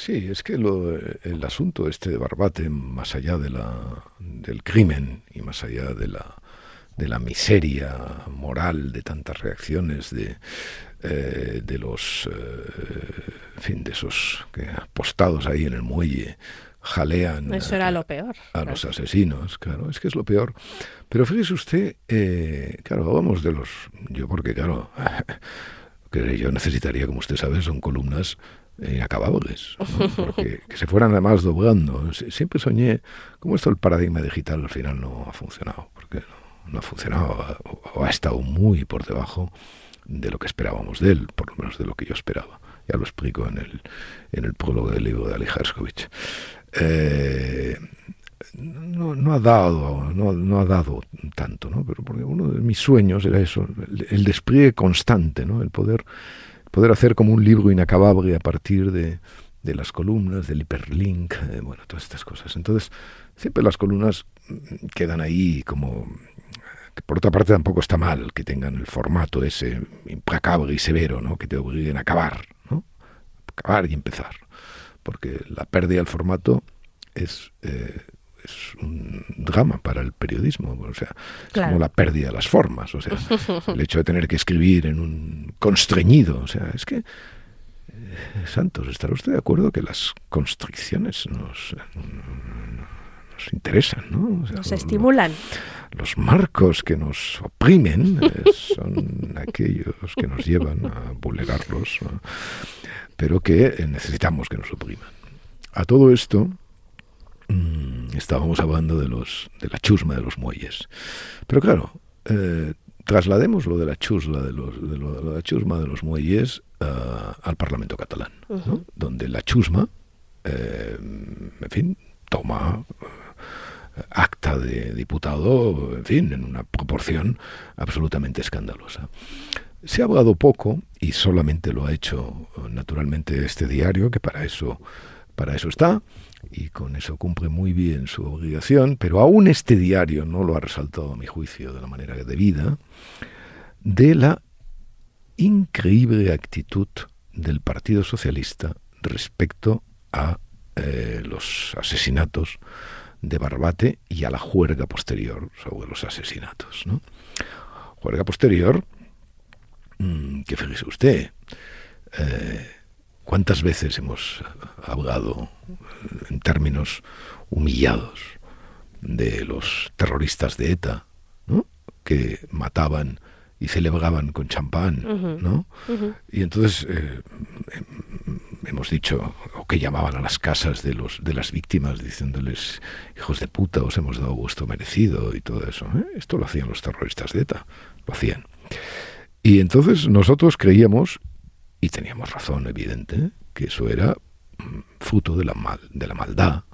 Sí, es que lo, el asunto este de Barbate, más allá de la, del crimen y más allá de la, de la miseria moral de tantas reacciones de, eh, de los, eh, en fin, de esos que apostados ahí en el muelle jalean Eso era lo peor. a los asesinos, claro, es que es lo peor. Pero fíjese usted, eh, claro, vamos de los, yo porque claro, que yo necesitaría, como usted sabe, son columnas inacabables, porque que se fueran además doblando. Siempre soñé, como esto el paradigma digital al final no ha funcionado, porque no, ha funcionado o, ha estado muy por debajo de lo que esperábamos de él, por lo menos de lo que yo esperaba. Ya lo explico en el, en el prólogo del libro de Ali Herskovich. Eh, no, no, ha dado no, no, ha dado tanto no pero porque uno de mis sueños era eso el, despliegue constante no el poder poder hacer como un libro inacabable a partir de, de las columnas del hiperlink eh, bueno todas estas cosas. Entonces siempre las columnas quedan ahí como por otra parte tampoco está mal que tengan el formato ese implacable y severo no que te obliguen a acabar no acabar y empezar porque la pérdida del formato es eh, es un drama para el periodismo, o sea, es como la pérdida de las formas, o sea, el hecho de tener que escribir en un constreñido, o sea, es que eh, Santos, ¿estará usted de acuerdo que las constricciones nos, nos interesan, ¿no? nos estimulan. Los, marcos que nos oprimen eh, son aquellos que nos llevan a vulnerarlos, pero que eh, necesitamos que nos opriman. A todo esto, Mm, estábamos hablando de los de la chusma de los muelles. Pero claro, eh, traslademos lo de la chusma de los de, la chusma de los muelles eh, al Parlamento catalán, donde la chusma, eh, en fin, toma acta de diputado, en fin, en una proporción absolutamente escandalosa. Se ha hablado poco y solamente lo ha hecho naturalmente este diario, que para eso para eso está y con eso cumple muy bien su obligación, pero aún este diario no lo ha resaltado a mi juicio de la manera debida, de la increíble actitud del Partido Socialista respecto a eh, los asesinatos de Barbate y a la juerga posterior sobre los asesinatos. ¿no? Juerga posterior, mm, que fíjese usted, eh, ¿Cuántas veces hemos hablado en términos humillados de los terroristas de ETA, que mataban y celebraban con champán, ¿no? Y entonces eh, hemos dicho, o que llamaban a las casas de, los, de las víctimas diciéndoles, hijos de puta, os hemos dado vuestro merecido y todo eso. ¿eh? Esto lo hacían los terroristas de ETA, lo hacían. Y entonces nosotros creíamos, y teníamos razón, evidente, que eso era mm, fruto de la, mal, de la maldad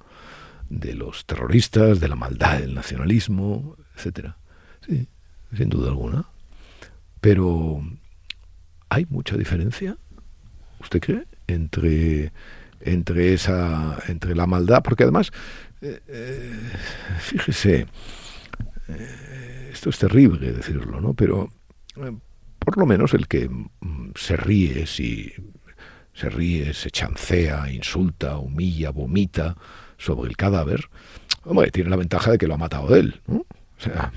de los terroristas, de la maldad del nacionalismo, etcétera. Sí, sin duda alguna. Pero hay mucha diferencia, ¿usted cree? Entre, entre esa, entre la maldad, porque además, eh, eh, fíjese, eh, esto es terrible decirlo, ¿no? Pero por lo menos el que mm, se ríe si se ríe, se chancea, insulta, humilla, vomita sobre el cadáver, hombre, tiene la ventaja de que lo ha matado él, ¿no? O sea,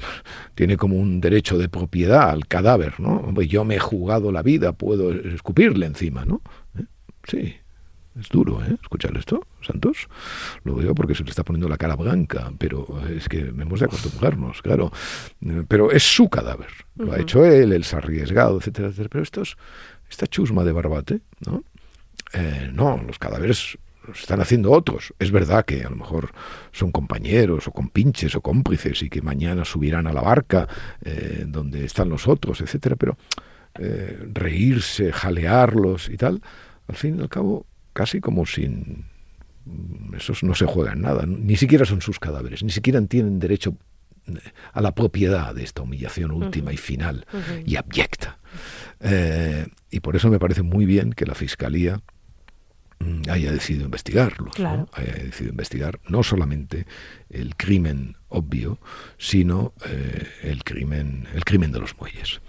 tiene como un derecho de propiedad al cadáver, ¿no? Hombre, yo me he jugado la vida, puedo escupirle encima, ¿no? ¿Eh? Sí, es duro, ¿eh? Escuchar esto, Santos. Lo digo porque se le está poniendo la cara blanca, pero es que hemos de acostumbrarnos, claro. Pero es su cadáver. Lo ha hecho él, él se ha arriesgado, etcétera, etcétera. Pero esto es, esta chusma de barbate, ¿no? Eh, no, los cadáveres los están haciendo otros. Es verdad que a lo mejor son compañeros o compinches o cómplices y que mañana subirán a la barca eh, donde están los otros, etcétera, pero eh, reírse, jalearlos y tal, al fin y al cabo casi como sin... Esos no se juegan nada, ni siquiera son sus cadáveres, ni siquiera tienen derecho a la propiedad de esta humillación última y final y abyecta. Eh, y por eso me parece muy bien que la Fiscalía mm, haya decidido investigarlos, haya decidido investigar no solamente el crimen obvio, sino eh, el crimen, el crimen de los muelles.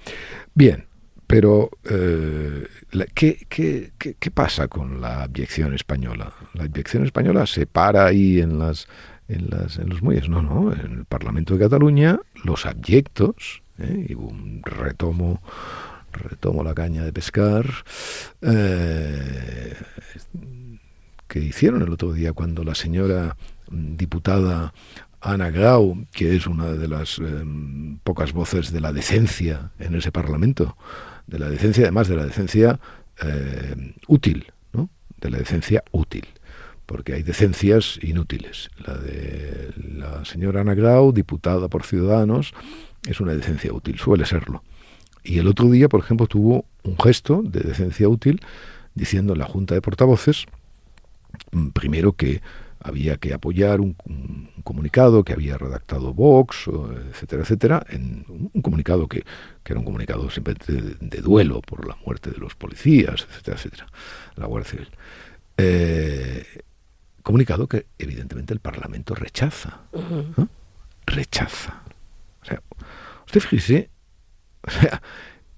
Bien, pero eh, ¿qué, qué, qué, pasa con la abyección española? La abyección española se para ahí en las en, las, en los muelles. No, no, en el Parlamento de Cataluña los abyectos, ¿eh? y un retomo, retomo la caña de pescar, eh, que hicieron el otro día cuando la señora diputada Ana Grau, que es una de las em, pocas voces de la decencia en ese Parlamento, de la decencia, además de la decencia eh, útil, ¿no? de la decencia útil porque hay decencias inútiles. La de la señora Ana Grau, diputada por Ciudadanos, es una decencia útil, suele serlo. Y el otro día, por ejemplo, tuvo un gesto de decencia útil diciendo en la Junta de Portavoces, mm, primero que había que apoyar un, comunicado que había redactado Vox, etcétera, etcétera, en un comunicado que, era un comunicado siempre de, duelo por la muerte de los policías, etcétera, etcétera, la Guardia Civil. Eh, comunicado que evidentemente el Parlamento rechaza. Rechaza. O sea, usted fíjese, o sea,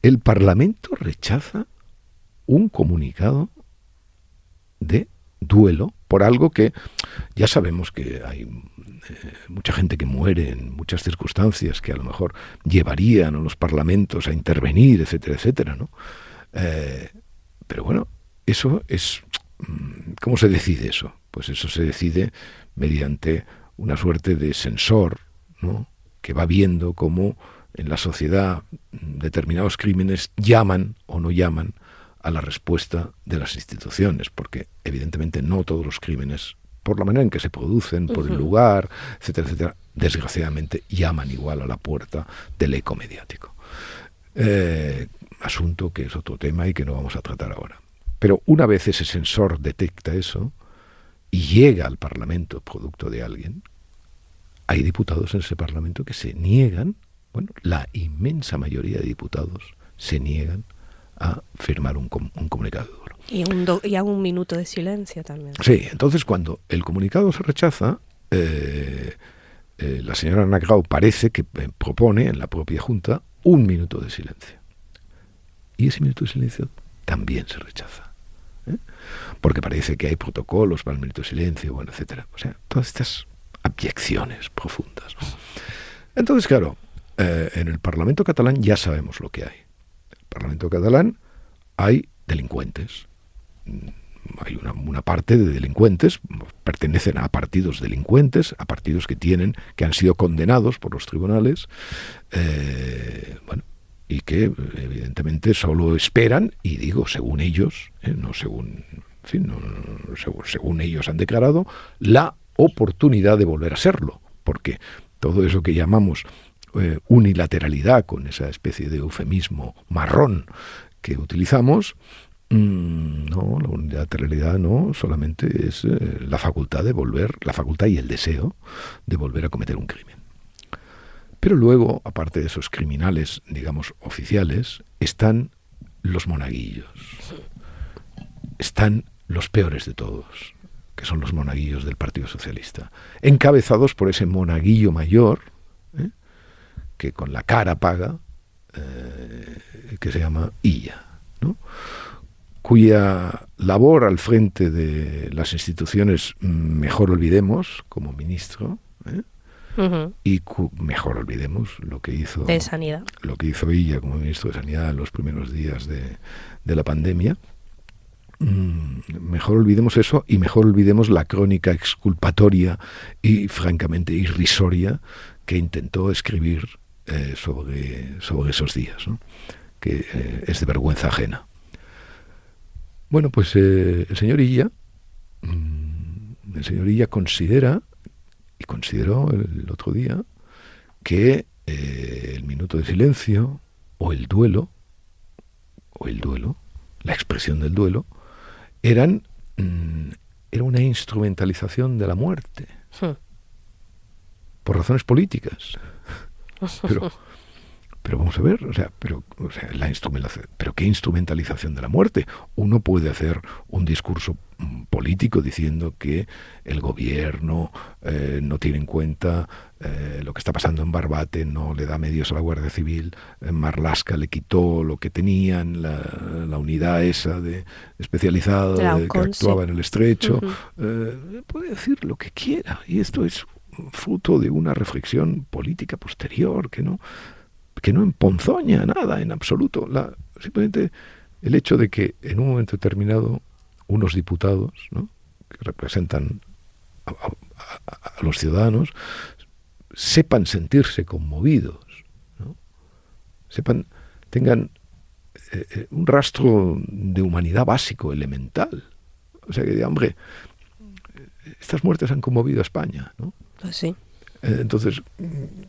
el Parlamento rechaza un comunicado de duelo por algo que ya sabemos que hay eh, mucha gente que muere en muchas circunstancias que a lo mejor llevarían a los parlamentos a intervenir, etcétera, etcétera, ¿no? Eh, pero bueno, eso es mm, ¿cómo se decide eso? pues eso se decide mediante una suerte de sensor, ¿no? que va viendo cómo en la sociedad determinados crímenes llaman o no llaman a la respuesta de las instituciones, porque evidentemente no todos los crímenes, por la manera en que se producen, por el lugar, etcétera, etcétera, desgraciadamente llaman igual a la puerta del eco mediático. Eh, asunto que es otro tema y que no vamos a tratar ahora. Pero una vez ese sensor detecta eso, y llega al Parlamento producto de alguien, hay diputados en ese Parlamento que se niegan, bueno, la inmensa mayoría de diputados se niegan a firmar un, comunicado duro. Y, un y a un minuto de silencio también. Sí, entonces cuando el comunicado se rechaza, eh, eh, la señora Nagrau parece que eh, propone en la propia Junta un minuto de silencio. Y ese minuto de silencio también se rechaza porque parece que hay protocolos para el minuto de silencio, bueno, etcétera. O sea, todas estas abyecciones profundas. Entonces, claro, en el Parlamento catalán ya sabemos lo que hay. Parlamento catalán hay delincuentes. Mm, hay una, parte de delincuentes, pertenecen a partidos delincuentes, a partidos que tienen, que han sido condenados por los tribunales, eh, bueno, y que evidentemente solo esperan, y digo según ellos, eh, no según según, ellos han declarado, la oportunidad de volver a serlo, porque todo eso que llamamos eh, unilateralidad, con esa especie de eufemismo marrón que utilizamos, mm, no, la unilateralidad no, solamente es eh, la facultad de volver, la facultad y el deseo de volver a cometer un crimen. Pero luego, aparte de esos criminales, digamos, oficiales, están los monaguillos. Están los peores de todos, que son los monaguillos del Partido Socialista, encabezados por ese monaguillo mayor. Que con la cara paga, eh, que se llama Illa, cuya labor al frente de las instituciones mejor olvidemos como ministro, ¿eh? y mejor olvidemos lo que hizo de sanidad. lo que hizo ella como ministro de sanidad en los primeros días de, de la pandemia Mm, mejor olvidemos eso y mejor olvidemos la crónica exculpatoria y francamente irrisoria que intentó escribir eh, sobre, sobre esos días, que eh, es de vergüenza ajena. Bueno, pues eh, el señor Illa, mm, el señor Illa considera, y consideró el otro día, que el minuto de silencio o el duelo, o el duelo, la expresión del duelo, eran mm, era una instrumentalización de la muerte Hmm. por razones políticas. Pero, pero vamos a ver, o sea, pero, o sea, la pero qué instrumentalización de la muerte. Uno puede hacer un discurso mm, político diciendo que el gobierno eh, no tiene en cuenta eh, lo que está pasando en Barbate, no le da medios a la Guardia Civil, en Marlasca le quitó lo que tenían, la, la unidad esa de especializada de- que actuaba en el estrecho. Eh, puede decir lo que quiera y esto es fruto de una reflexión política posterior que no que no emponzoña nada en absoluto la, simplemente el hecho de que en un momento determinado unos diputados ¿no? que representan a, los ciudadanos sepan sentirse conmovidos sepan tengan eh, eh, un rastro de humanidad básico elemental o sea que hombre estas muertes han conmovido a España ¿no? Pues. Eh, Entonces, mm,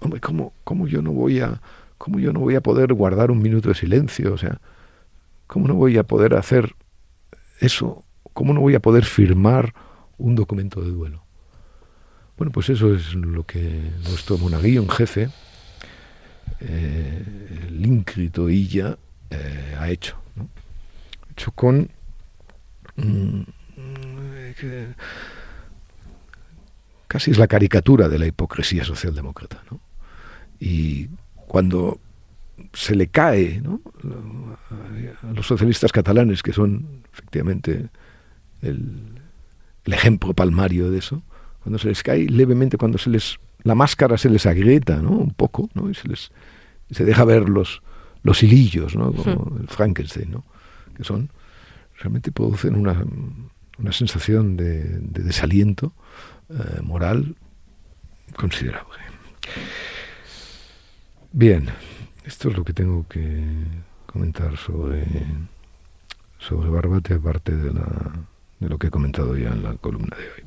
hombre, ¿cómo, cómo yo no voy a cómo yo no voy a poder guardar un minuto de silencio? O sea, ¿cómo no voy a poder hacer eso? ¿Cómo no voy a poder firmar un documento de duelo? Bueno, pues eso es lo que nuestro monaguillo en jefe, eh, el íncrito Illa, eh, ha hecho. ¿no? Hecho con mm, que- casi es la caricatura de la hipocresía socialdemócrata. ¿no? Y cuando se le cae ¿no? a los socialistas catalanes, que son efectivamente el, el ejemplo palmario de eso, cuando se les cae levemente, cuando se les la máscara se les agrieta ¿no? un poco, ¿no? y se les se deja ver los, los hilillos, ¿no? como el Frankenstein, ¿no? que son realmente producen una, una sensación de, de desaliento eh, moral considerable. Bien, esto es lo que tengo que comentar sobre, sobre Barbate, aparte de, la, de lo que he comentado ya en la columna de hoy.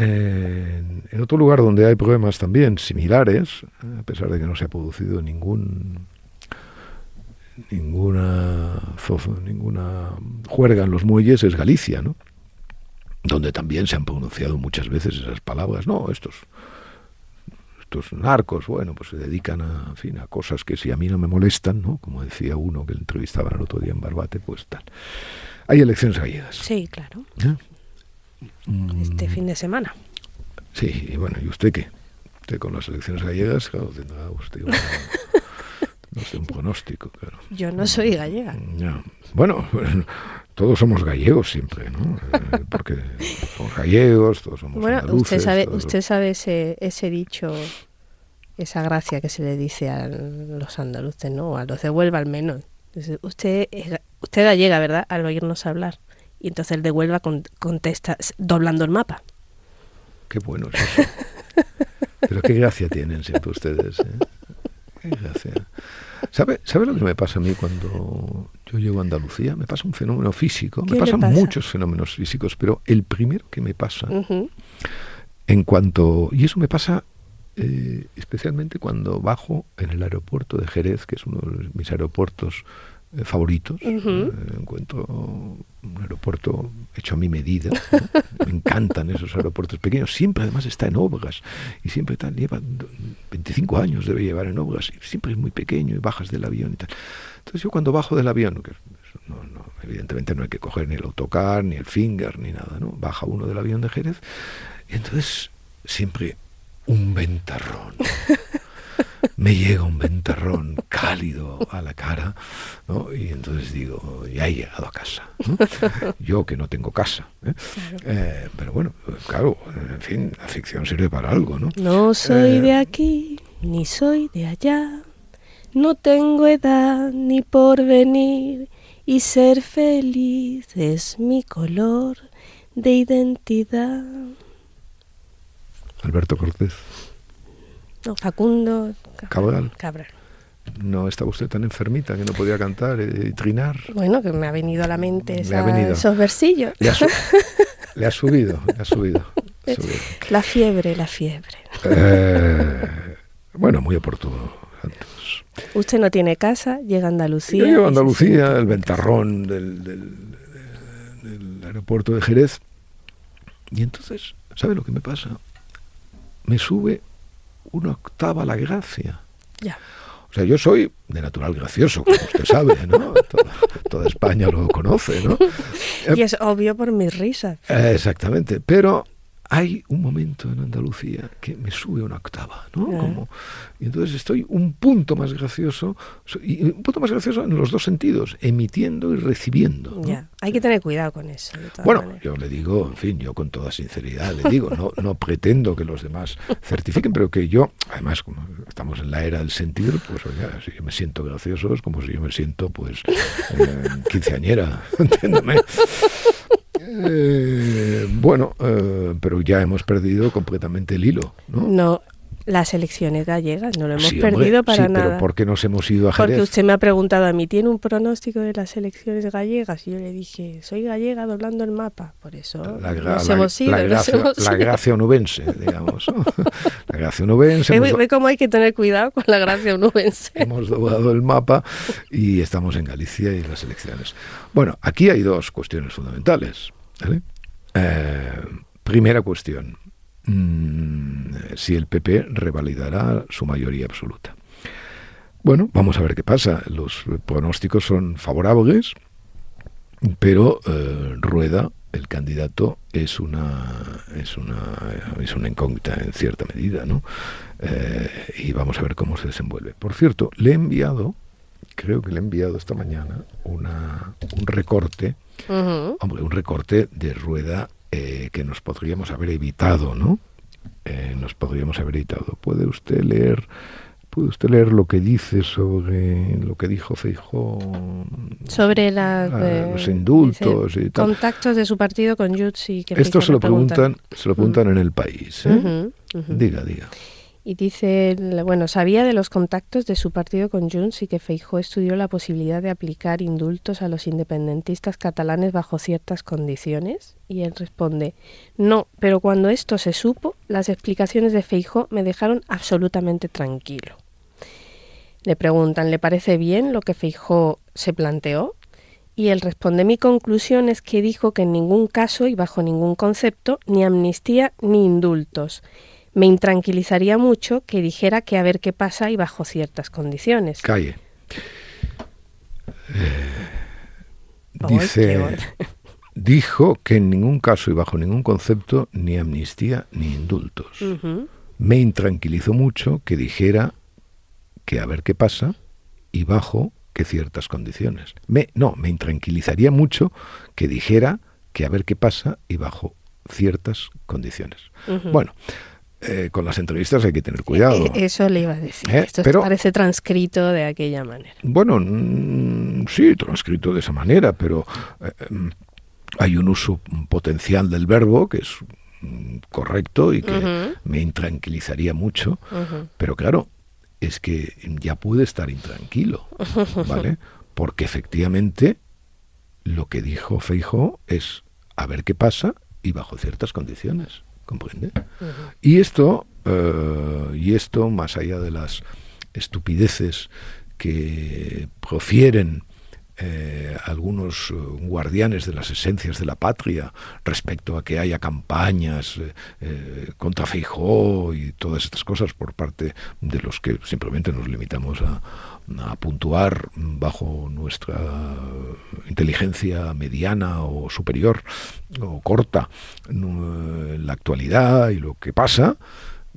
En, otro lugar donde hay problemas también similares, a pesar de que no se ha producido ningún ninguna ninguna juerga en los muelles es Galicia, ¿no? Donde también se han pronunciado muchas veces esas palabras. No, estos estos narcos, bueno, pues se dedican a, en fin, a cosas que si a mí no me molestan, ¿no? Como decía uno que le entrevistaban el otro día en Barbate, pues tal. Hay elecciones gallegas. Sí, claro. ¿eh? Mm, Este fin de semana. Sí, y bueno, ¿y usted qué? Usted con las elecciones gallegas, claro, tendrá usted, una- no sé, un pronóstico, claro. Yo no soy gallega. Ya. Bueno, todos somos gallegos siempre, ¿no? Eh, Porque somos gallegos, todos somos Bueno, usted sabe, todos- usted sabe ese, ese dicho, esa gracia que se le dice a los andaluces, ¿no? A los de Huelva al menos. Usted, es usted gallega, ¿verdad? Al oírnos hablar. Y entonces el de Huelva con- contesta doblando el mapa. Qué bueno es eso. Pero qué gracia tienen siempre ustedes, ¿eh? Qué gracia. ¿Sabe, ¿Sabe lo que me pasa a mí cuando yo llego a Andalucía? Me pasa un fenómeno físico. ¿Qué Me pasan pasa? muchos fenómenos físicos, pero el primero que me pasa en cuanto y eso me pasa eh, especialmente cuando bajo en el aeropuerto de Jerez que es uno de mis aeropuertos favoritos Ujú. Eh, encuentro un aeropuerto hecho a mi medida ¿no? me encantan esos aeropuertos pequeños siempre además está en obras y siempre tal lleva 25 años debe llevar en obras y siempre es muy pequeño y bajas del avión y tal entonces yo cuando bajo del avión que eso no, no, evidentemente no hay que coger ni el autocar ni el finger ni nada no baja uno del avión de Jerez y entonces siempre un ventarrón. Me llega un ventarrón cálido a la cara, ¿no? Y entonces digo, ya he llegado a casa. ¿no? Yo que no tengo casa. ¿eh? Eh, pero bueno, claro, en fin, la ficción sirve para algo, ¿no? No soy Eh, de aquí, ni soy de allá. No tengo edad ni porvenir. Y ser feliz es mi color de identidad. Alberto Cortés, No, Facundo Cabral. Cabral. ¿no estaba usted tan enfermita que no podía cantar y trinar? Bueno, que me ha venido a la mente esa- ha venido. esos versillos. Le ha, le ha subido, le ha subido. La fiebre, la fiebre. Eh, bueno, muy oportuno, Santos. Usted no tiene casa, llega a Andalucía. Yo llego a Andalucía, el ventarrón del, del- del aeropuerto de Jerez. Y entonces, ¿sabe lo que me pasa? Me sube una octava la gracia. Ya. O sea, yo soy de natural gracioso, como usted sabe, ¿no? Toda, toda España lo conoce, ¿no? Y es obvio por mis risas. Eh, Exactamente, pero hay un momento en Andalucía que me sube una octava, ¿no? Como, y entonces estoy un punto más gracioso, so- y un punto más gracioso en los dos sentidos, emitiendo y recibiendo. ¿no? Ya. Hay que tener cuidado con eso. Bueno, maneras. yo le digo, en fin, yo con toda sinceridad le digo, no, no pretendo que los demás certifiquen, pero que yo, además, como estamos en la era del sentir, pues oiga, si yo me siento gracioso es como si yo me siento, pues, eh, quinceañera, entiéndeme. Eh, bueno, eh, pero ya hemos perdido completamente el hilo, ¿no? No, las elecciones gallegas no lo hemos Sí, hombre, perdido para sí, nada. pero ¿por qué nos hemos ido a Porque usted me ha preguntado a mí, ¿tiene un pronóstico de las elecciones gallegas? Y yo le dije, soy gallega doblando el mapa. Por eso La, nos la- hemos ido. la gracia, hemos la ido. gracia onubense, digamos. la gracia onubense. Ve, hemos- ve cómo hay que tener cuidado con la gracia onubense. Hemos doblado el mapa y estamos en Galicia y las elecciones. Bueno, aquí hay dos cuestiones fundamentales. Eh, primera cuestión, mm, si el PP revalidará su mayoría absoluta. Bueno, vamos a ver qué pasa. Los pronósticos son favorables, pero eh, Rueda, el candidato, es una es una es una incógnita en cierta medida, ¿no? Eh, y vamos a ver cómo se desenvuelve. Por cierto, le he enviado, creo que le he enviado esta mañana una, un recorte, hombre, un recorte de Rueda eh, que nos podríamos haber evitado, ¿no? Eh, nos podríamos haber evitado. ¿Puede usted leer? ¿Puede usted leer lo que dice sobre lo que dijo Feijó Sobre las, Ah, eh, los indultos dice, y tal. contactos de su partido con Jutsi. Que Esto se lo preguntan, se lo preguntan en el país. ¿eh? Ujú, ujú. Diga, diga. Y dice, bueno, sabía de los contactos de su partido con Junts y que Feijó estudió la posibilidad de aplicar indultos a los independentistas catalanes bajo ciertas condiciones. Y él responde, no, pero cuando esto se supo, las explicaciones de Feijó me dejaron absolutamente tranquilo. Le preguntan, ¿le parece bien lo que Feijó se planteó? Y él responde, mi conclusión es que dijo que en ningún caso y bajo ningún concepto ni amnistía ni indultos. Me intranquilizaría mucho que dijera que a ver qué pasa y bajo ciertas condiciones. Calle. Eh, dice, dijo que en ningún caso y bajo ningún concepto ni amnistía ni indultos. Me intranquilizó mucho que dijera que a ver qué pasa y bajo que ciertas condiciones. Me, no, me intranquilizaría mucho que dijera que a ver qué pasa y bajo ciertas condiciones. Bueno, eh, con las entrevistas hay que tener cuidado. Eh, Eso le iba a decir. Eh, Esto pero- parece transcrito de aquella manera. Bueno, mm, sí, transcrito de esa manera, pero eh, hay un uso potencial del verbo que es mm, correcto y que me intranquilizaría mucho, pero claro, es que ya puede estar intranquilo, ¿vale? Porque efectivamente lo que dijo Feijo es a ver qué pasa y bajo ciertas condiciones, ¿comprende? Y esto, eh, y esto, más allá de las estupideces que profieren eh, algunos eh, guardianes de las esencias de la patria respecto a que haya campañas eh, contra Feijó y todas estas cosas por parte de los que simplemente nos limitamos a, a puntuar bajo nuestra inteligencia mediana o superior o corta la actualidad y lo que pasa,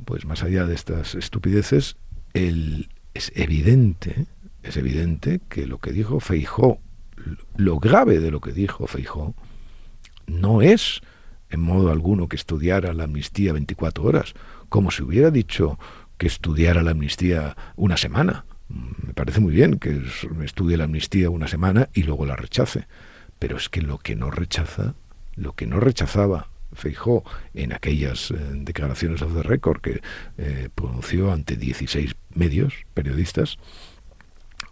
pues más allá de estas estupideces, es evidente, es evidente que lo que dijo Feijó, lo grave de lo que dijo Feijó, no es en modo alguno que estudiara la amnistía 24 horas, como si hubiera dicho que estudiara la amnistía una semana. Parece muy bien que es- estudie la amnistía una semana y luego la rechace, pero es que lo que no rechaza, lo que no rechazaba Feijó en aquellas eh, declaraciones of the record que eh, pronunció ante 16 medios periodistas,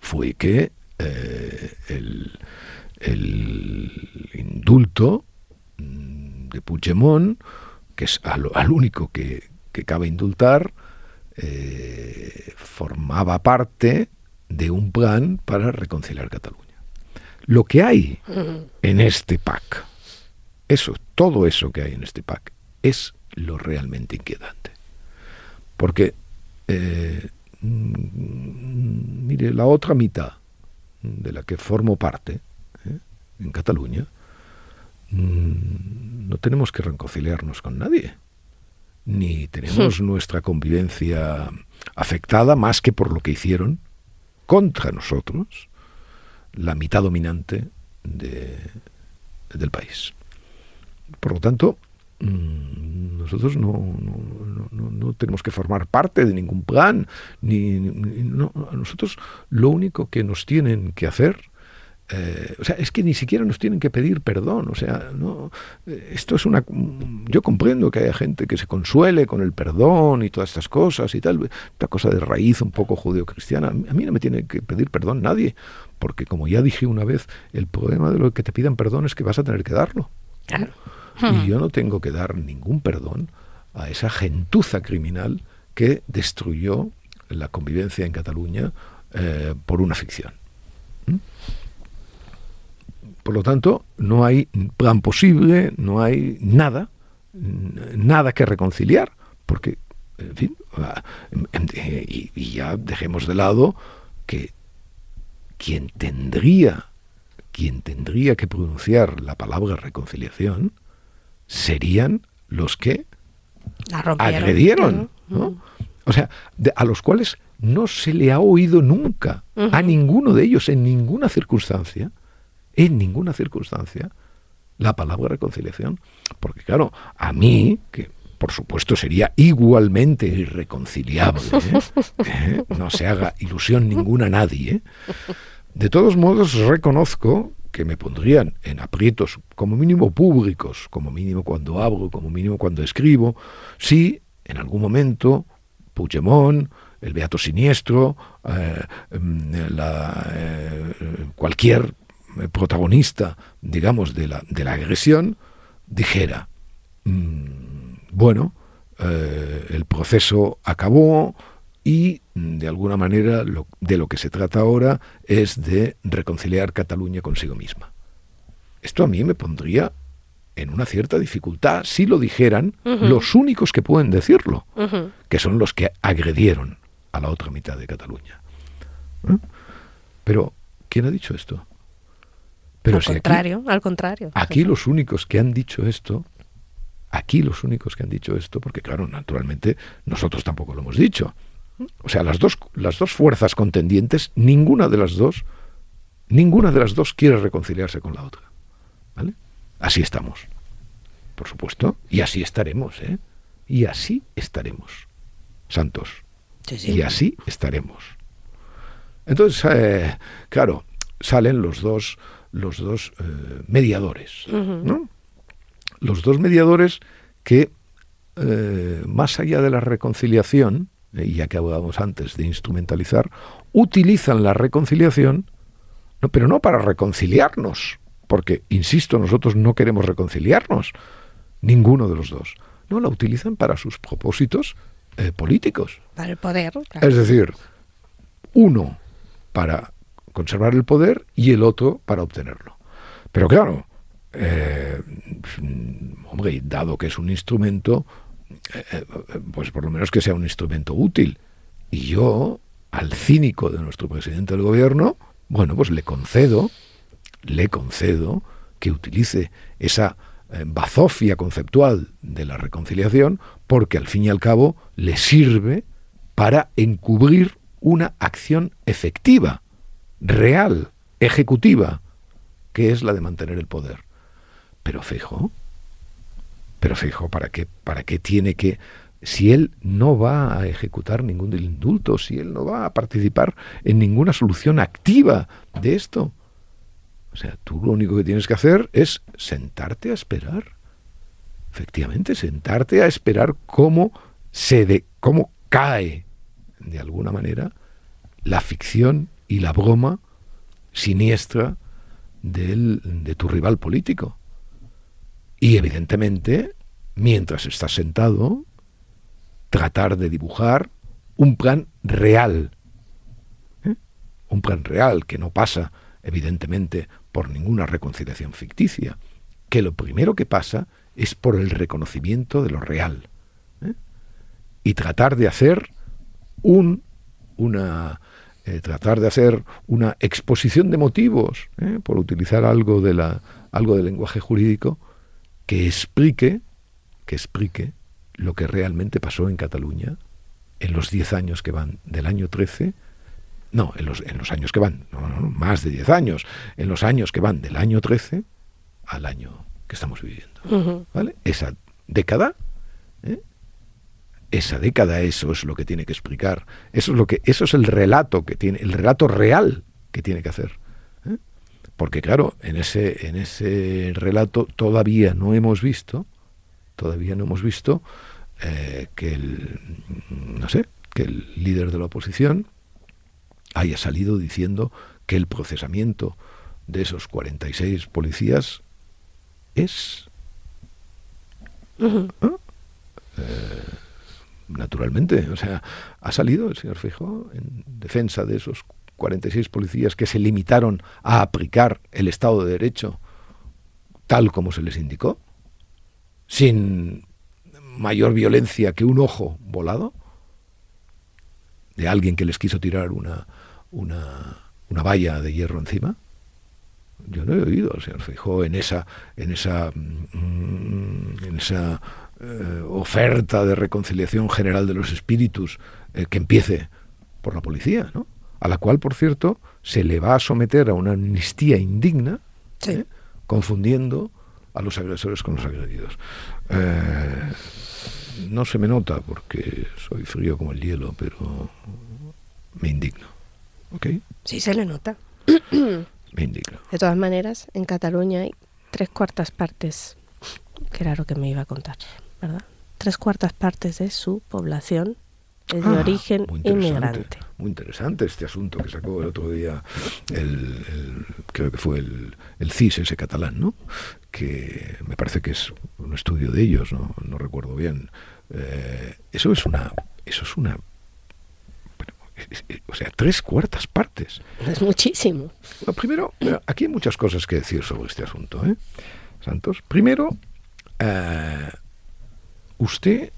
fue que eh, el, indulto mm, de Puigdemont, que es al, único que, cabe indultar, formaba parte de un plan para reconciliar Cataluña. Lo que hay en este PAC, eso, todo eso que hay en este pack es lo realmente inquietante. Porque, eh, mire, la otra mitad de la que formo parte, ¿eh? en Cataluña, mm, no tenemos que reconciliarnos con nadie, ni tenemos nuestra convivencia afectada más que por lo que hicieron contra nosotros la mitad dominante de, del país. Por lo tanto, mm, nosotros no, no, tenemos que formar parte de ningún plan, ni, nosotros lo único que nos tienen que hacer eh, o sea, es que ni siquiera nos tienen que pedir perdón. O sea, no, eh, esto es una. Yo comprendo que haya gente que se consuele con el perdón y todas estas cosas y tal. Una cosa de raíz un poco judeocristiana. A mí no me tiene que pedir perdón nadie, porque como ya dije una vez, el problema de lo que te pidan perdón es que vas a tener que darlo. Y yo no tengo que dar ningún perdón a esa gentuza criminal que destruyó la convivencia en Cataluña eh, por una ficción. ¿Mm? Por lo tanto, no hay plan posible, no hay nada, nada que reconciliar, porque, en fin, ah, y, y ya dejemos de lado que quien tendría, quien tendría que pronunciar la palabra reconciliación serían los que agredieron, o sea, a los cuales no se le ha oído nunca a ninguno de ellos en ninguna circunstancia, en ninguna circunstancia, la palabra reconciliación. Porque claro, a mí, que por supuesto sería igualmente irreconciliable, ¿eh? ¿Eh? no se haga ilusión ninguna a nadie, de todos modos, reconozco que me pondrían en aprietos como mínimo públicos, como mínimo cuando hablo, como mínimo cuando escribo, si en algún momento Puigdemont, el Beato Siniestro, eh, mm, eh, cualquier protagonista, digamos, de la, de la agresión, dijera, mm, bueno, eh, el proceso acabó, y de alguna manera de lo que se trata ahora es de reconciliar Cataluña consigo misma. Esto a mí me pondría en una cierta dificultad si lo dijeran los únicos que pueden decirlo, que son los que agredieron a la otra mitad de Cataluña. ¿Eh? Pero, ¿quién ha dicho esto? Pero al contrario, al contrario. Aquí los únicos que han dicho esto, aquí los únicos que han dicho esto, porque claro, naturalmente nosotros tampoco lo hemos dicho, o sea, las dos, las dos fuerzas contendientes, ninguna de las dos, ninguna de las dos quiere reconciliarse con la otra. ¿Vale? Así estamos, por supuesto, y así estaremos, ¿eh? Y así estaremos, santos. Y así estaremos. Entonces, eh, claro, salen los dos, los dos eh, mediadores, ¿no? Los dos mediadores que, eh, más allá de la reconciliación, eh, ya que hablábamos antes de instrumentalizar, utilizan la reconciliación, no, pero no para reconciliarnos, porque, insisto, nosotros no queremos reconciliarnos, ninguno de los dos. No, la utilizan para sus propósitos eh, políticos. Para el poder. Es decir, uno para conservar el poder y el otro para obtenerlo. Pero claro, eh, hombre, dado que es un instrumento, eh, eh, pues por lo menos que sea un instrumento útil. Y yo, al cínico de nuestro presidente del gobierno, bueno, pues le concedo, le concedo que utilice esa bazofia conceptual de la reconciliación, porque al fin y al cabo le sirve para encubrir una acción efectiva, real, ejecutiva, que es la de mantener el poder. Pero fijo, pero fijo, ¿para qué, ¿para qué tiene que... Si él no va a ejecutar ningún indulto, si él no va a participar en ninguna solución activa de esto, o sea, tú lo único que tienes que hacer es sentarte a esperar. Efectivamente, sentarte a esperar cómo se de, cómo cae de alguna manera la ficción y la broma siniestra del, de tu rival político. Y evidentemente, mientras estás sentado, tratar de dibujar un plan real. ¿eh? Un plan real que no pasa, evidentemente, por ninguna reconciliación ficticia. que lo primero que pasa es por el reconocimiento de lo real. ¿eh? Y tratar de hacer un, una, eh, tratar de hacer una exposición de motivos, ¿eh? por utilizar algo, de la, algo del lenguaje jurídico, que explique, que explique lo que realmente pasó en Cataluña en los 10 años que van del año 13, no, en los, en los años que van, no, no, más de 10 años, en los años que van del año 13 al año que estamos viviendo. ¿Vale? Esa década, ¿eh? Esa década, eso es lo que tiene que explicar. Eso es lo que, eso es el relato que tiene, el relato real que tiene que hacer. ¿eh? Porque claro, en ese, en ese relato todavía no hemos visto, todavía no hemos visto eh, que el, no sé, que el líder de la oposición haya salido diciendo que el procesamiento de esos 46 policías es... naturalmente, o sea, ha salido el señor Fijo en defensa de esos 46 policías que se limitaron a aplicar el Estado de Derecho tal como se les indicó, sin mayor violencia que un ojo volado de alguien que les quiso tirar una, una, una valla de hierro encima. Yo no he oído al señor Feijóo en esa, en esa, mm, en esa eh, oferta de reconciliación general de los espíritus eh, que empiece por la policía, ¿no? a la cual, por cierto, se le va a someter a una amnistía indigna, ¿eh? confundiendo a los agresores con los agredidos. no se me nota porque soy frío como el hielo, pero me indigno. ¿Okay? Sí, se le nota. me indigno. De todas maneras, en Cataluña hay tres cuartas partes, que era lo que me iba a contar, ¿verdad? Tres cuartas partes de su población es de Ah, origen muy interesante, inmigrante. Muy interesante este asunto que sacó el otro día, el, el- creo que fue el, el CIS, ese catalán, ¿no? Que me parece que es un estudio de ellos, no, no recuerdo bien. Eh, eso es una, eso es una, o sea, tres cuartas partes. Es muchísimo. Bueno, primero, aquí hay muchas cosas que decir sobre este asunto, ¿eh? Santos. Primero, eh, usted,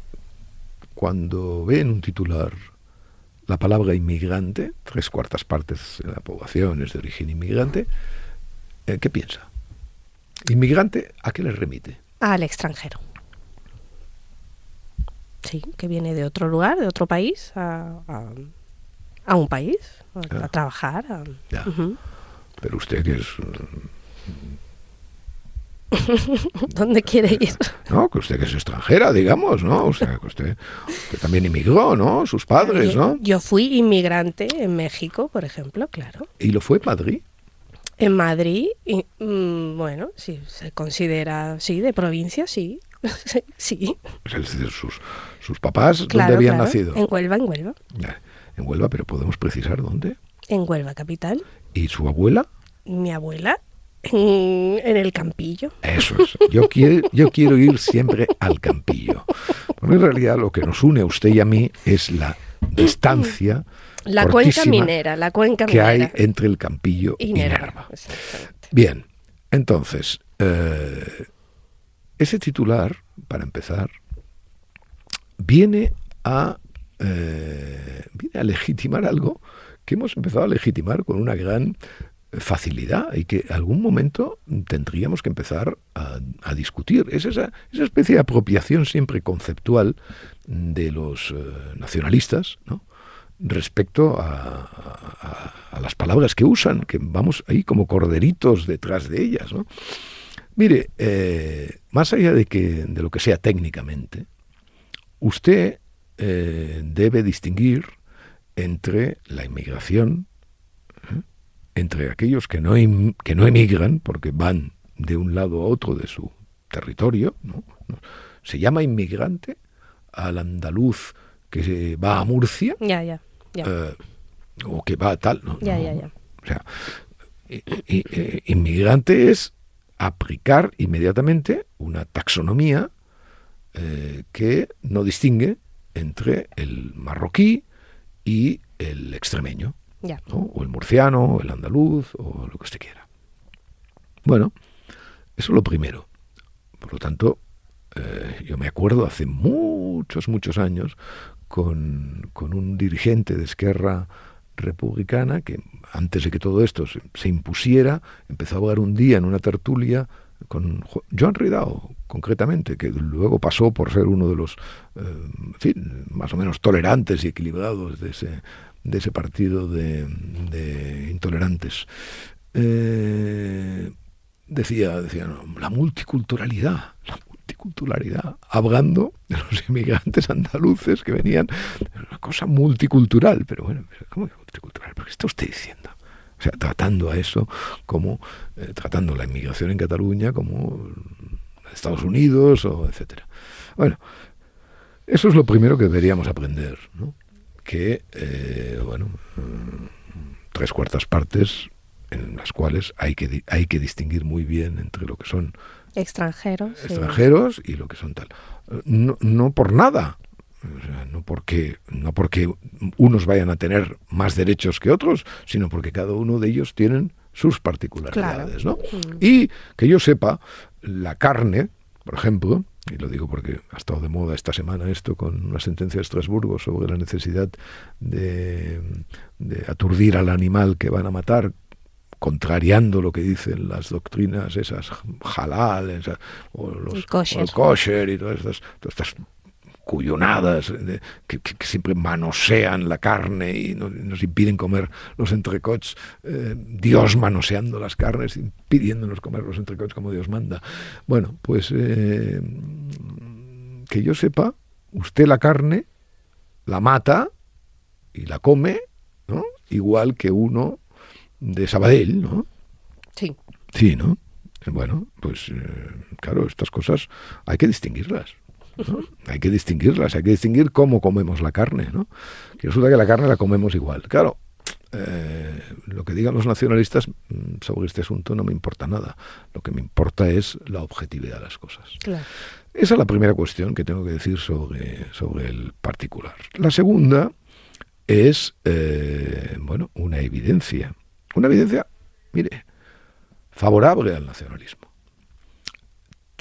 cuando ve en un titular la palabra inmigrante, tres cuartas partes de la población es de origen inmigrante, eh, ¿qué piensa? ¿Inmigrante a qué le remite? Al extranjero. Sí, que viene de otro lugar, de otro país, a, a- a un país, a, Ah. a trabajar. Pero usted que es... ¿Dónde quiere ir? No, que usted que es extranjera, digamos, ¿no? O sea, que usted, que también inmigró, ¿no? Sus padres, ¿no? Yo fui inmigrante en México, por ejemplo, claro. Y lo fue Madrid. En Madrid, y, mm, bueno, sí, se considera, sí, de provincia, sí. sí, Es decir, sus, sus papás, claro. ¿dónde habían claro. nacido? En Huelva, en Huelva. Eh, En Huelva, pero podemos precisar dónde. En Huelva, capital. ¿Y su abuela? Mi abuela, en, en el Campillo. Eso es. Yo quiero, yo quiero ir siempre al campillo. Porque en realidad lo que nos une a usted y a mí es la distancia La cuenca minera, la cuenca que minera. hay entre el campillo y, y Nerva. Bien, entonces, eh, ese titular, para empezar, viene a, eh, viene a legitimar algo que hemos empezado a legitimar con una gran facilidad y que algún momento tendríamos que empezar a, discutir. Es esa, esa especie de apropiación siempre conceptual de los eh, nacionalistas, respecto a, a- las palabras que usan, que vamos ahí como corderitos detrás de ellas. Mire, eh, más allá de, que, de lo que sea técnicamente, usted eh, debe distinguir entre la inmigración. Entre aquellos que no, em- que no emigran porque van de un lado a otro de su territorio, se llama inmigrante al andaluz que se va a Murcia, Ya, ya, ya. eh, o que va a tal. No, Ya, no. ya, ya. O sea, inmigrante es aplicar inmediatamente una taxonomía eh, que no distingue entre el marroquí y el extremeño, o el murciano, o el andaluz, o lo que usted quiera. Bueno, eso es lo primero. Por lo tanto, eh, yo me acuerdo hace muchos, muchos años con, con un dirigente de Esquerra republicana que antes de que todo esto se, impusiera, empezó a hablar un día en una tertulia con Joan Ridao, concretamente, que luego pasó por ser uno de los, eh, más o menos tolerantes y equilibrados de ese, de ese partido de, intolerantes. Eh, decía, decía la multiculturalidad, la multiculturalidad, hablando de los inmigrantes andaluces que venían, una cosa multicultural, pero bueno, ¿cómo que multicultural? ¿Pero qué está usted diciendo? O sea, tratando a eso como, eh, tratando la inmigración en Cataluña como Estados Unidos o etcétera. Bueno, eso es lo primero que deberíamos aprender, ¿no? Que, eh, bueno, mm, tres cuartas partes en las cuales hay que, hay que distinguir muy bien entre lo que son extranjeros, extranjeros y lo que son tal. No, no por nada, no porque no porque unos vayan a tener más derechos que otros, sino porque cada uno de ellos tienen sus particularidades, ¿no? Mm. Y que yo sepa, la carne, por ejemplo, y lo digo porque ha estado de moda esta semana esto con una sentencia de Estrasburgo sobre la necesidad de, de aturdir al animal que van a matar contrariando lo que dicen las doctrinas esas halal o los kosher. y todas estas, todas estas cuyonadas que, siempre manosean la carne y nos, impiden comer los entrecots, eh, Dios manoseando las carnes, impidiéndonos comer los entrecots como Dios manda. Bueno, pues eh, que yo sepa, usted la carne la mata y la come, ¿no? igual que uno de Sabadell, ¿no? Sí. Sí, ¿no? Bueno, pues eh, claro, estas cosas hay que distinguirlas. Hay que distinguirlas, hay que distinguir cómo comemos la carne, ¿no? Que resulta que la carne la comemos igual. Claro, eh, lo que digan los nacionalistas mm, sobre este asunto no me importa nada. Lo que me importa es la objetividad de las cosas. Esa es la primera cuestión que tengo que decir sobre, sobre el particular. La segunda es, eh, bueno, una evidencia. Una evidencia, mire, favorable al nacionalismo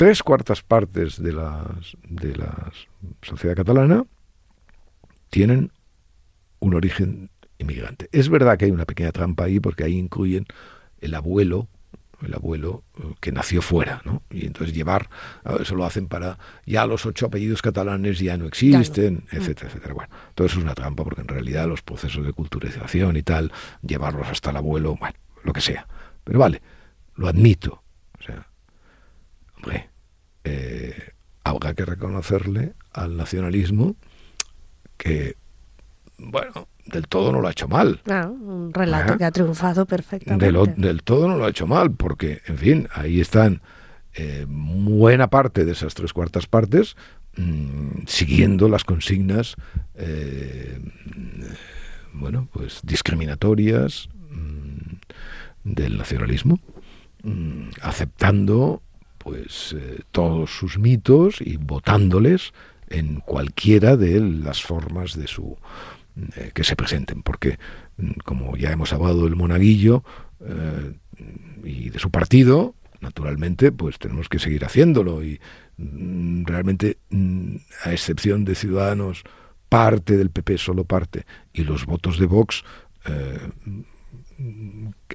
tres cuartas partes de, las, de la sociedad catalana tienen un origen inmigrante. Es verdad que hay una pequeña trampa ahí porque ahí incluyen el abuelo, el abuelo eh, que nació fuera, ¿no? Y entonces llevar, eso lo hacen para, ya los ocho apellidos catalanes ya no existen, etcétera, etcétera. Bueno, todo eso es una trampa porque en realidad los procesos de culturización y tal, llevarlos hasta el abuelo, bueno, lo que sea. Pero vale, lo admito. Hombre, eh, habrá que reconocerle al nacionalismo que, bueno, del todo no lo ha hecho mal. Ah, un relato que ha triunfado perfectamente. Del, todo no lo ha hecho mal, porque, en fin, ahí están eh, buena parte de esas tres cuartas partes mm, siguiendo las consignas, eh, bueno, pues discriminatorias mm, del nacionalismo, mm, aceptando pues eh, todos sus mitos y votándoles en cualquiera de las formas de su eh, que se presenten porque mm, como ya hemos hablado del monaguillo eh, y de su partido naturalmente pues tenemos que seguir haciéndolo y mm, realmente mm, a excepción de ciudadanos parte del PP solo parte y los votos de Vox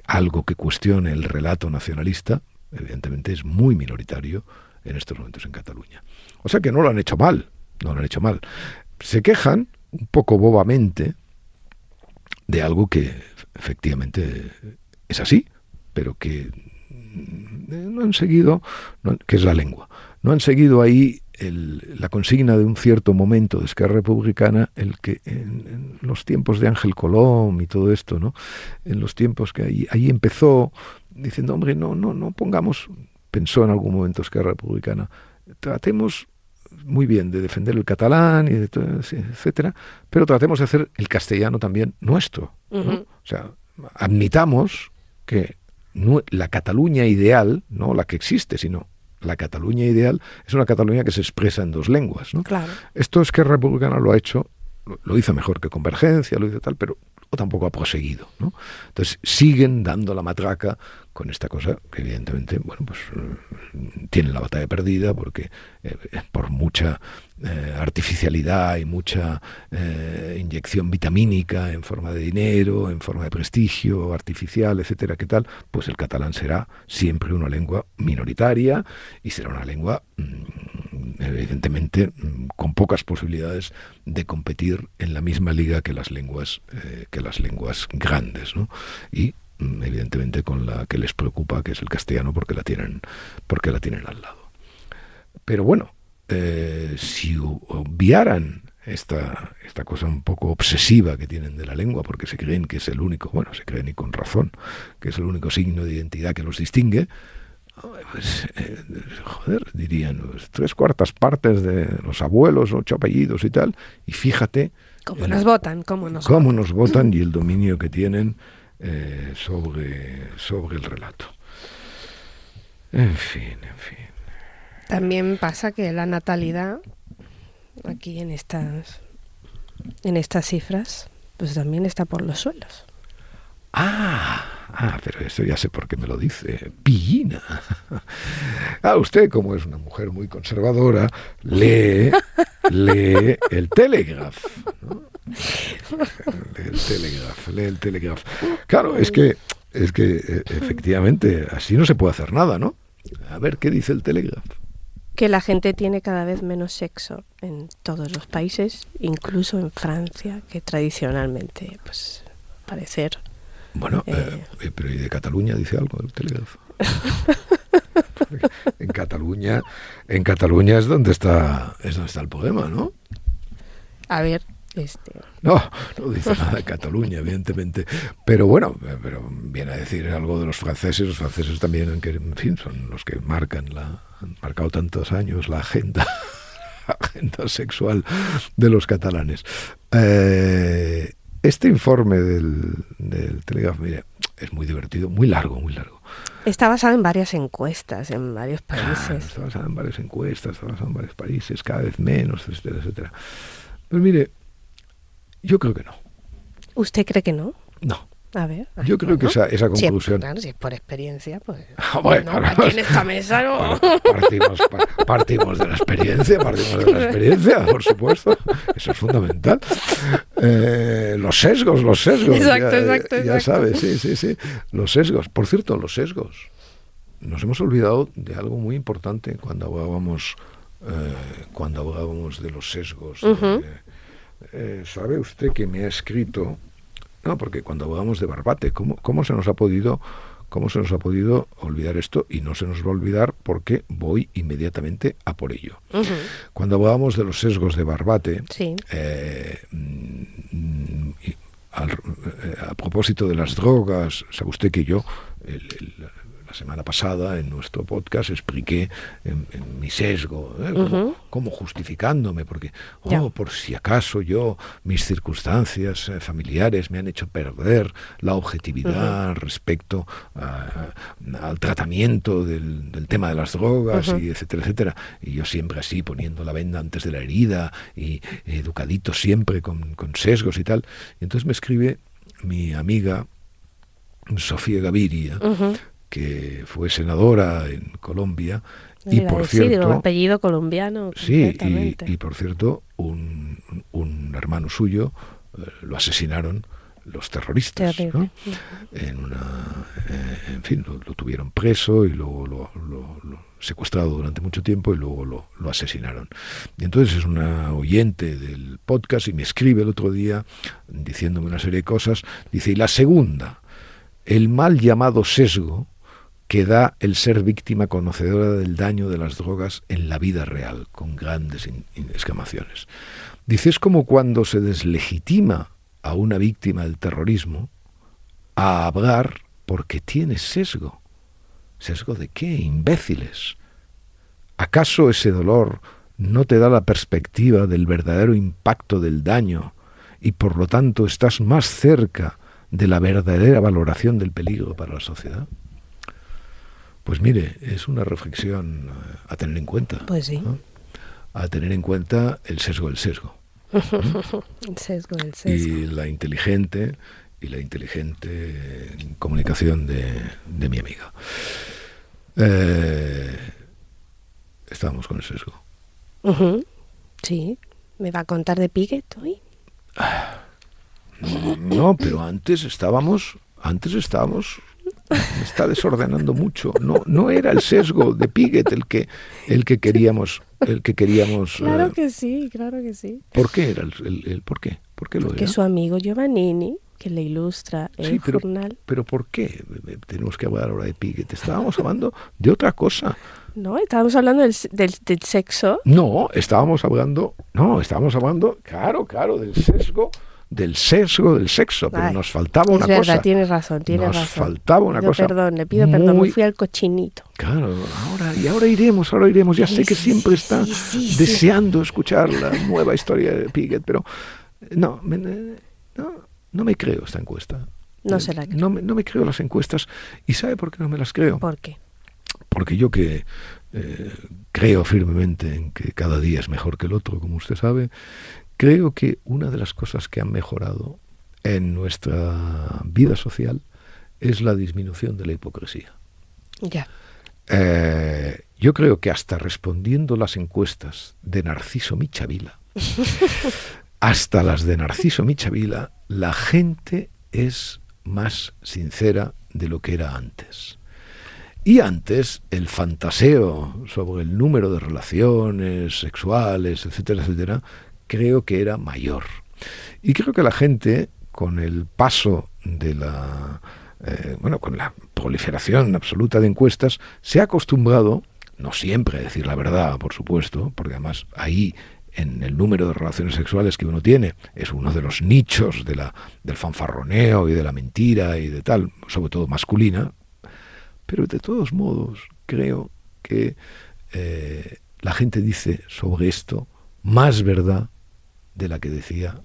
algo que cuestione el relato nacionalista evidentemente es muy minoritario en estos momentos en Cataluña. O sea que no lo han hecho mal, no lo han hecho mal. Se quejan un poco bobamente de algo que efectivamente es así, pero que no han seguido, que es la lengua. No han seguido ahí la consigna de un cierto momento de Esquerra Republicana, el que en, los tiempos de Ángel Colón y todo esto, ¿no? En los tiempos que ahí, ahí empezó diciendo, hombre, no, no, no pongamos, pensó en algún momento Esquerra Republicana, tratemos muy bien de defender el catalán y de etcétera, pero tratemos de hacer el castellano también nuestro. O sea, admitamos que la Cataluña ideal, no la que existe, sino la Cataluña ideal, es una Cataluña que se expresa en dos lenguas. ¿no? Claro. Esto Esquerra Republicana lo ha hecho, lo hizo mejor que Convergencia, lo hizo tal, pero tampoco ha proseguido. ¿no? Entonces siguen dando la matraca con esta cosa que evidentemente, bueno, pues eh, tienen la batalla perdida porque eh, por mucha eh, artificialidad y mucha inyección vitamínica en forma de dinero, en forma de prestigio artificial, etcétera, qué tal, pues el catalán será siempre una lengua minoritaria y será una lengua mm, evidentemente mm, con pocas posibilidades de competir en la misma liga que las lenguas que las lenguas grandes, ¿no? Y Mm, evidentemente con la que les preocupa, que es el castellano, porque la tienen, porque la tienen al lado. Pero bueno, eh, si obviaran esta, esta cosa un poco obsesiva que tienen de la lengua, porque se creen que es el único, bueno, se creen y con razón, que es el único signo de identidad que los distingue, pues, eh, joder, dirían, pues, tres cuartas partes de los abuelos, ocho apellidos y tal, y fíjate... ¿Cómo nos votan? ¿Cómo nos cómo nos votan y el dominio que tienen eh, sobre, sobre el relato. En fin, en fin. También pasa que la natalidad, aquí en estas, en estas cifras, pues también está por los suelos. Ah, ah, pero eso ya sé por qué me lo dice. Pillina. Ah, usted, como es una mujer muy conservadora, lee, lee el Telegraph. Lee el Telegraph, lee el Telegraph. Claro, es que, es que e, efectivamente así no se puede hacer nada, ¿no? A ver qué dice el Telegraph. Que la gente tiene cada vez menos sexo en todos los países, incluso en Francia, que tradicionalmente, pues, parecer. Bueno, eh, eh, eh, pero ¿y de Cataluña dice algo el Telegraph? en Cataluña, en Cataluña es donde está, es donde está el poema, ¿no? A ver, este... No, no dice nada de Cataluña, evidentemente. Pero bueno, pero viene a decir algo de los franceses. Los franceses también, que en fin, son los que marcan la, han marcado tantos años la agenda, agenda sexual de los catalanes. Eh, este informe del, del Telegraph, mire, es muy divertido, muy largo, muy largo. Está basado en varias encuestas en varios países. está basado en varias encuestas, está basado en varios países, cada vez menos, etcétera, etcétera. Pero mire, yo creo que no. ¿Usted cree que no? No. A ver. Yo creo que esa, esa conclusión. Si claro, si es por experiencia, pues. Ah, bueno, aquí en esta mesa no. Partimos, partimos de la experiencia, partimos de la experiencia, por supuesto. Eso es fundamental. Eh, los sesgos, los sesgos. Exacto, ya, exacto, Ya sabes, sí, sí, sí. Los sesgos. Por cierto, los sesgos. Nos hemos olvidado de algo muy importante cuando hablábamos, eh, cuando hablábamos de los sesgos. Eh, ¿Sabe usted que me ha escrito? No, porque cuando hablamos de Barbate, ¿cómo, ¿cómo se nos ha podido cómo se nos ha podido olvidar esto y no se nos va a olvidar porque voy inmediatamente a por ello. Cuando hablábamos de los sesgos de Barbate, eh, mm, eh, a propósito de las drogas, sabe usted que yo, semana pasada en nuestro podcast expliqué en, mi sesgo, ¿eh? como, justificándome, porque, oh, por si acaso yo, mis circunstancias eh, familiares me han hecho perder la objetividad respecto al tratamiento del, tema de las drogas, y etcétera, etcétera. Y yo siempre así, poniendo la venda antes de la herida y educadito siempre con, sesgos y tal. Y entonces me escribe mi amiga Sofía Gaviria, que fue senadora en Colombia y por cierto apellido colombiano sí y, por cierto un, un hermano suyo eh, lo asesinaron los terroristas ¿no? en una eh, en fin lo, tuvieron preso y luego lo, secuestrado durante mucho tiempo y luego lo, lo, asesinaron. Y entonces es una oyente del podcast y me escribe el otro día diciéndome una serie de cosas. Dice y la segunda el mal llamado sesgo que da el ser víctima conocedora del daño de las drogas en la vida real, con grandes exclamaciones. Dice, como cuando se deslegitima a una víctima del terrorismo a hablar porque tiene sesgo. ¿Sesgo de qué? Imbéciles. ¿Acaso ese dolor no te da la perspectiva del verdadero impacto del daño y por lo tanto estás más cerca de la verdadera valoración del peligro para la sociedad? Pues mire, es una reflexión eh, a tener en cuenta. Pues sí. A tener en cuenta el sesgo del sesgo. el sesgo, el sesgo. Y la inteligente y la inteligente comunicación de, de mi amiga. Eh, estábamos con el sesgo. Sí, ¿me va a contar de Piquet hoy? No, pero antes estábamos, antes estábamos, me está desordenando mucho. No, no era el sesgo de Piquet el que, el que queríamos, el que queríamos. Claro eh, que sí, claro que sí. ¿Por qué era el, el- el- por qué? ¿Por qué lo Que era? su amigo Giovannini, que le ilustra el Sí, pero, jornal. pero ¿por qué tenemos que hablar ahora de Piquet? Estábamos hablando de otra cosa. No, estábamos hablando del, del, del sexo. No, estábamos hablando, no, estábamos hablando, claro, claro, del sesgo, del sesgo del sexo, pero Ay, nos faltaba es una verdad, cosa. tienes razón, tienes Nos razón. faltaba una cosa perdón, le pido perdón, me fui al cochinito. Claro, ahora, y ahora iremos, ahora iremos. Ya Sí, sé que sí, siempre sí, está deseando escuchar la nueva historia de Piquet, pero eh, no, me, eh, no, no me creo esta encuesta. No Eh, se la cree. No me, no me creo las encuestas. ¿Y sabe por qué no me las creo? ¿Por qué? Porque yo que eh, creo firmemente en que cada día es mejor que el otro, como usted sabe, creo que una de las cosas que han mejorado en nuestra vida social es la disminución de la hipocresía. Ya. Eh, yo creo que hasta respondiendo las encuestas de Narciso Michavila, hasta las de Narciso Michavila, la gente es más sincera de lo que era antes. Y antes el fantaseo sobre el número de relaciones sexuales, etcétera, etcétera, creo que era mayor. Y creo que la gente, con el paso de la, eh, bueno, con la proliferación absoluta de encuestas, se ha acostumbrado, no siempre a decir la verdad, por supuesto, porque además ahí en el número de relaciones sexuales que uno tiene es uno de los nichos de la, del fanfarroneo y de la mentira y de tal, sobre todo masculina, pero de todos modos creo que eh, la gente dice sobre esto más verdad de la que decía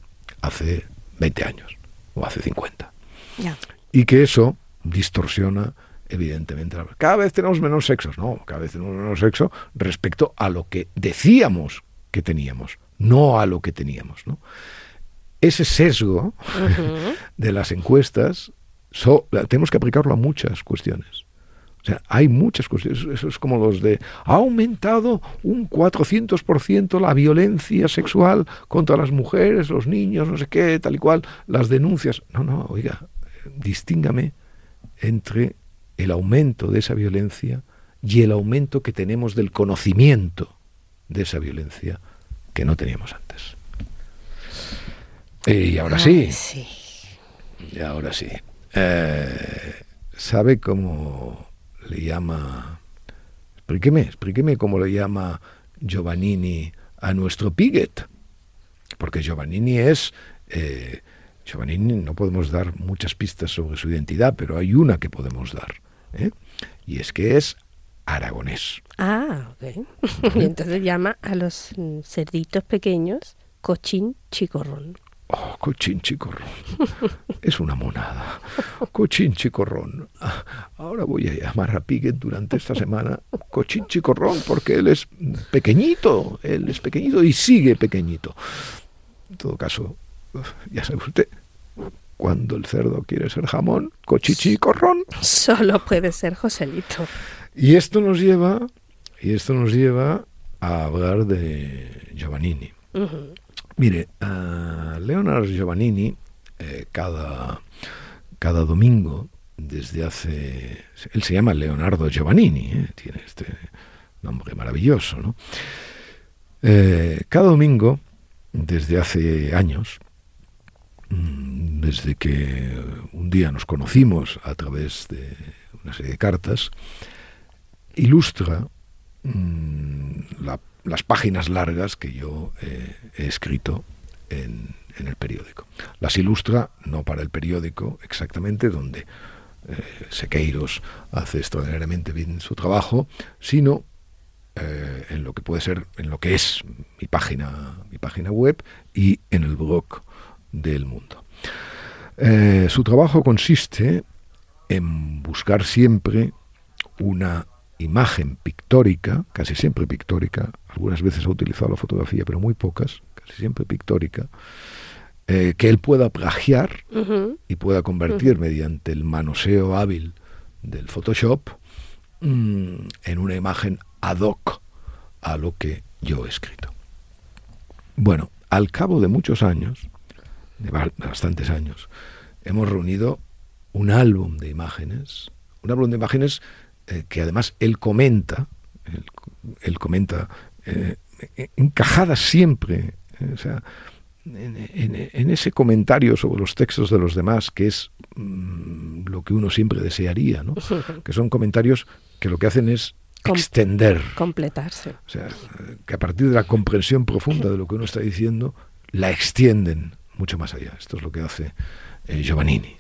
hace 20 años o hace 50. Ya. Y que eso distorsiona evidentemente. Cada vez tenemos menos sexos, no, cada vez tenemos menos sexo respecto a lo que decíamos que teníamos, no a lo que teníamos. ¿no? Ese sesgo de las encuestas so- tenemos que aplicarlo a muchas cuestiones. O sea, hay muchas cuestiones. Eso es como los de ha aumentado un 400% la violencia sexual contra las mujeres, los niños, no sé qué, tal y cual, las denuncias. No, no, oiga, distíngame entre el aumento de esa violencia y el aumento que tenemos del conocimiento de esa violencia que no teníamos antes. Y ahora sí, sí. y ahora sí. Eh, ¿Sabe cómo le llama? Explíqueme, explíqueme cómo le llama Giovannini a nuestro Piget. Porque Giovannini es. eh, Giovannini no podemos dar muchas pistas sobre su identidad, pero hay una que podemos dar. ¿eh? Y es que es aragonés. Ah, ok. y entonces llama a los cerditos pequeños cochín chicorrón. Oh, cochín chicorrón. Es una monada. Cochín chicorrón. Ah, Ahora voy a llamar a Piquet durante esta semana cochín chicorrón porque él es pequeñito. Él es pequeñito y sigue pequeñito. En todo caso, ya sabe usted, cuando el cerdo quiere ser jamón, cochichicorrón. Solo puede ser Joselito. Y esto nos lleva, y esto nos lleva a hablar de Giovannini. Mire, a Leonard Giovannini, eh, cada, cada domingo, desde hace... Él se llama Leonardo Giovannini, ¿eh? tiene este nombre maravilloso, ¿no? Eh, cada domingo, desde hace años, mm, desde que un día nos conocimos a través de una serie de cartas, ilustra mm, la- las páginas largas que yo eh, he escrito en, el periódico. Las ilustra no para el periódico exactamente, donde eh, Sequeiros hace extraordinariamente bien su trabajo, sino eh, en lo que puede ser, en lo que es mi página, mi página web y en el blog del mundo. Su trabajo consiste en buscar siempre una imagen pictórica, casi siempre pictórica, algunas veces ha utilizado la fotografía, pero muy pocas, casi siempre pictórica, eh, que él pueda plagiar y pueda convertir mediante el manoseo hábil del Photoshop mm, en una imagen ad hoc a lo que yo he escrito. Bueno, al cabo de muchos años, de bastantes años, hemos reunido un álbum de imágenes, un álbum de imágenes eh, que además él comenta, él, comenta eh, encajadas siempre, o sea, en, ese comentario sobre los textos de los demás, que es mm, lo que uno siempre desearía, ¿no? que son comentarios que lo que hacen es extender. Completarse. O sea, que a partir de la comprensión profunda de lo que uno está diciendo, la extienden mucho más allá. Esto es lo que hace eh, Giovannini.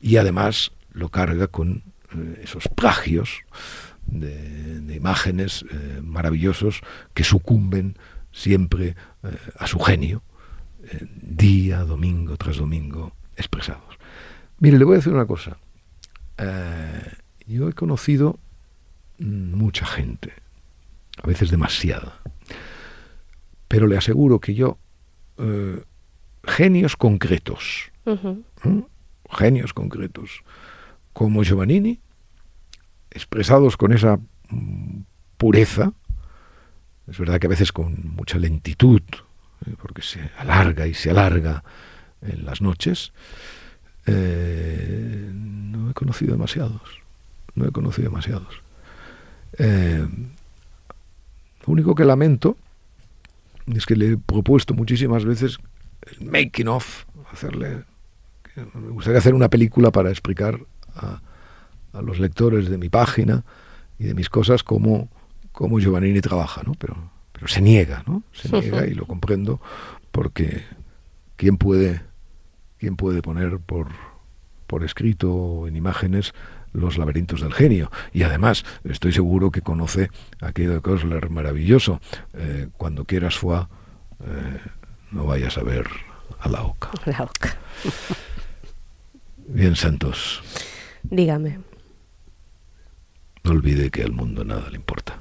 Y además lo carga con eh, esos plagios de, imágenes eh, maravillosos que sucumben siempre a su genio día, domingo tras domingo, expresados. Mire, le voy a decir una cosa. Eh, yo he conocido mucha gente, a veces demasiada, pero le aseguro que yo, eh, genios concretos, genios concretos, como Giovannini, expresados con esa mm, pureza, es verdad que a veces con mucha lentitud, eh, porque se alarga y se alarga en las noches, eh, no he conocido demasiados. No he conocido demasiados. Eh, lo único que lamento es que le he propuesto muchísimas veces el making of, hacerle. Me gustaría hacer una película para explicar a, a los lectores de mi página y de mis cosas cómo, cómo Giovannini trabaja, ¿no? Pero pero se niega, ¿no? Se niega y lo comprendo porque ¿quién puede, quién puede poner por, por escrito en imágenes los laberintos del genio? Y además estoy seguro que conoce aquello de Kosler maravilloso. Eh, cuando quieras fue, eh, no vayas a ver a la oca. La oca. Bien, Santos. Dígame. No olvide que al mundo nada le importa.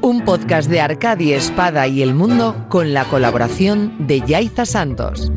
Un podcast de Arcadia Espada y El Mundo con la colaboración de Yaiza Santos.